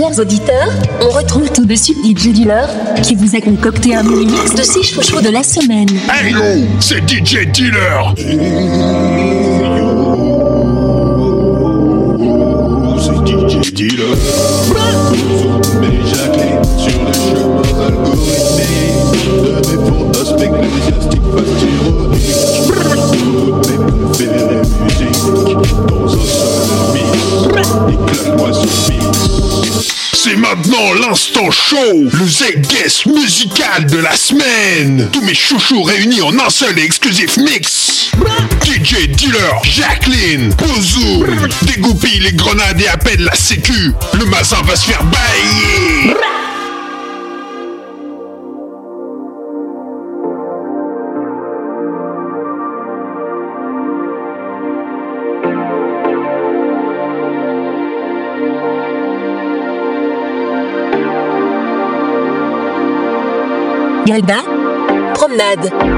Chers auditeurs, on retrouve tout de suite DJ Dealer qui vous a concocté un mini mix de 6 chouchous de la semaine. Hey yo, c'est DJ Dealer. C'est DJ Dealer. Mais Jacqueline sur le chemin algorithmique de mes fantasmes ecclésiastiques face ironiques. Mes préférées musiques dans un seul mix. C'est maintenant l'instant show, le Z-Guest musical de la semaine. Tous mes chouchous réunis en un seul et exclusif mix. DJ Dealer, Jacqueline, Bozoum, dégoupille les grenades et appelle la sécu. Le mazin va se faire bailler. Yalda, promenade.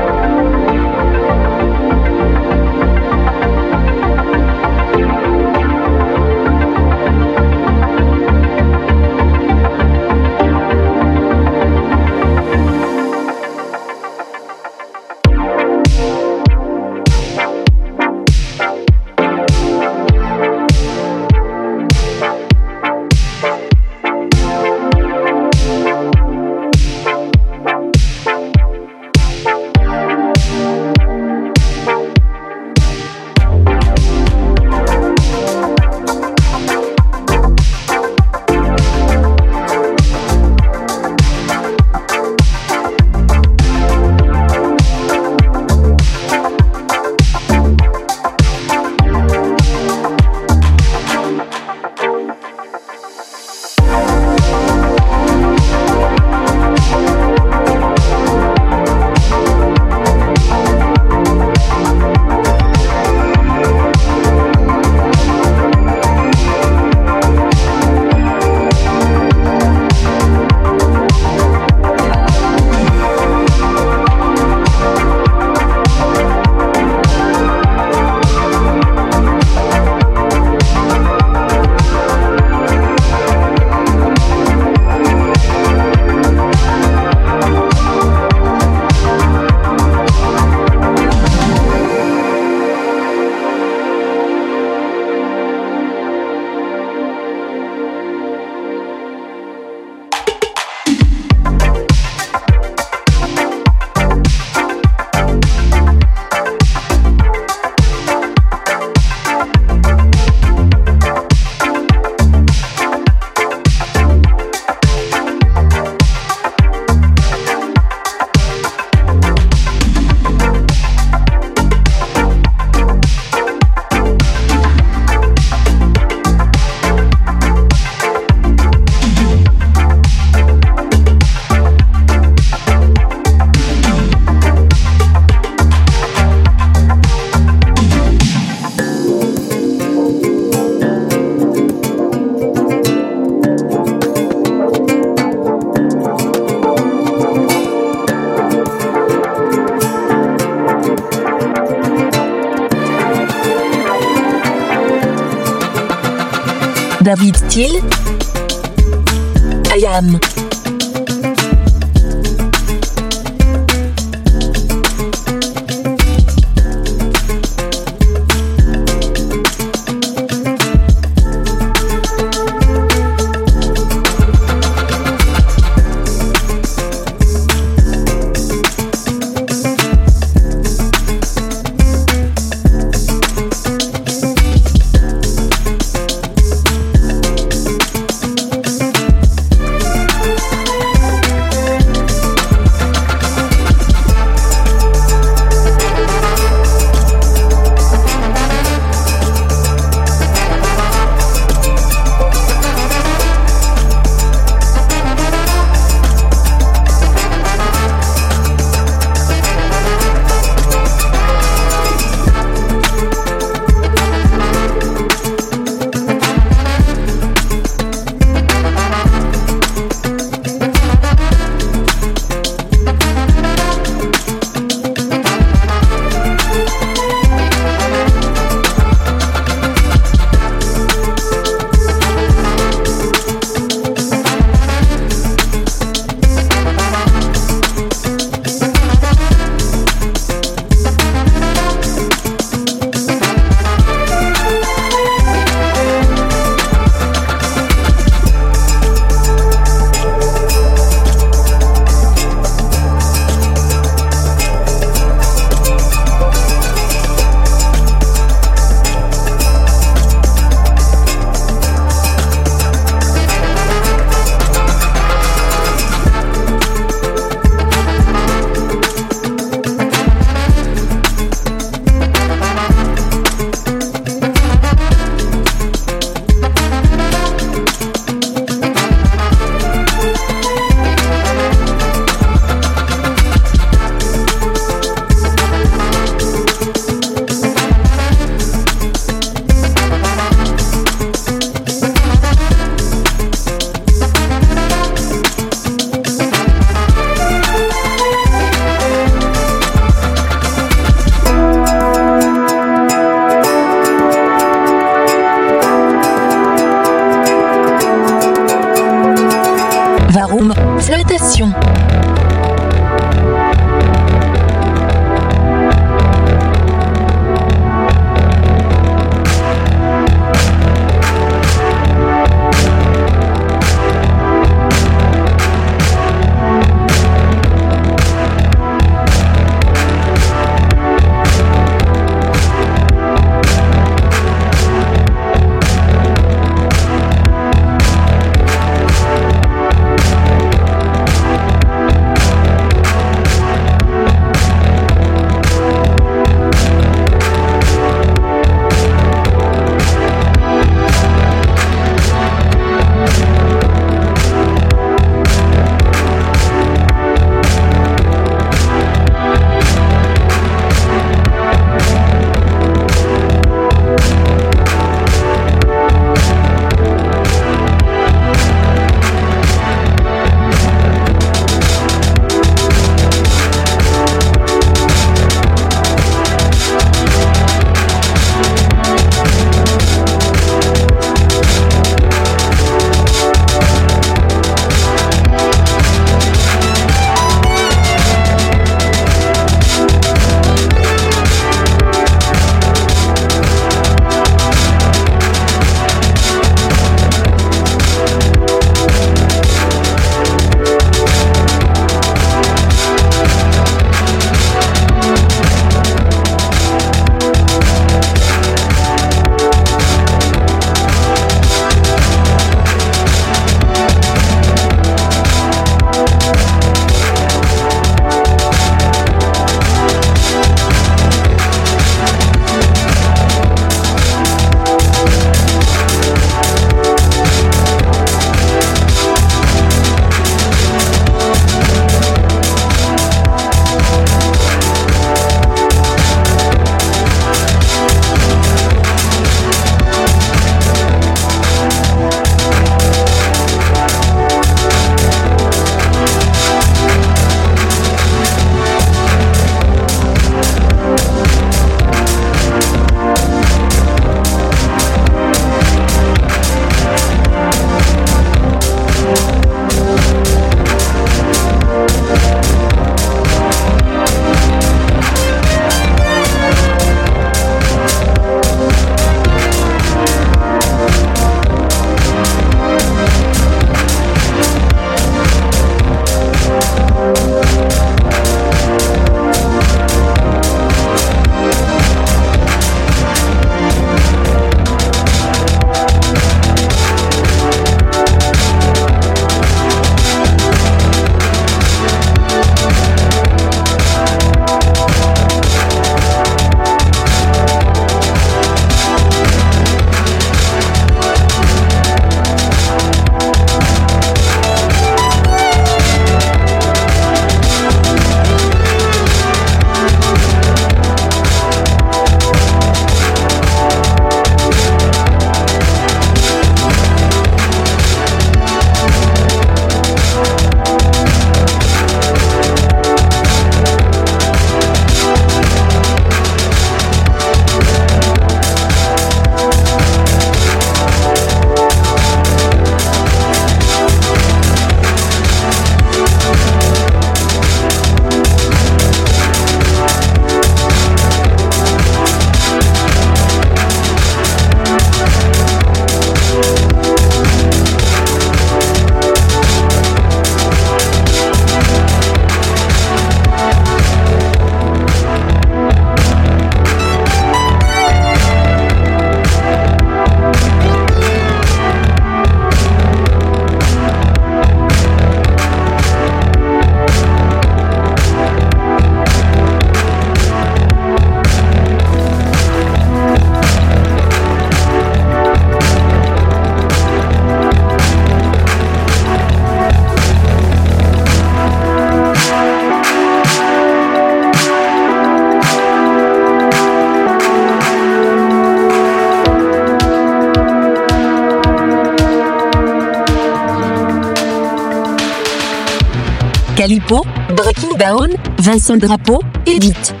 Calipo, Breaking Down, Vincent Drapeau, Edith.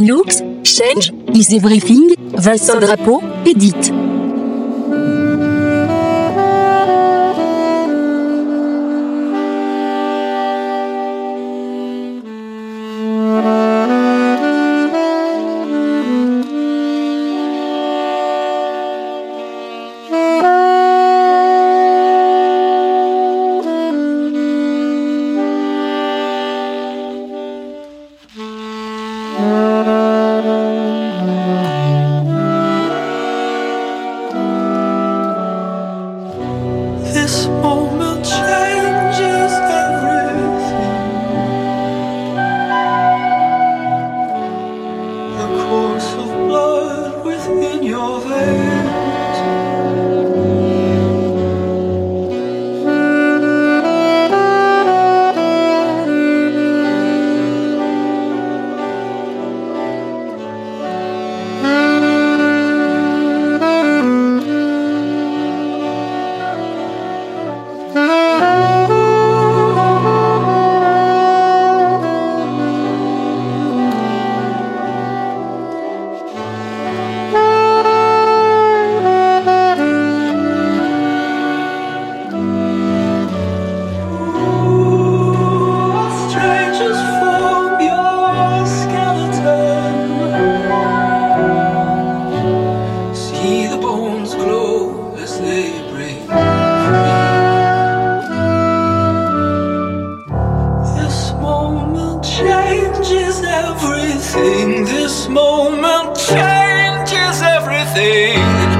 Lux, Change, Is Everything, Vincent Drapeau, Edith. This moment changes everything.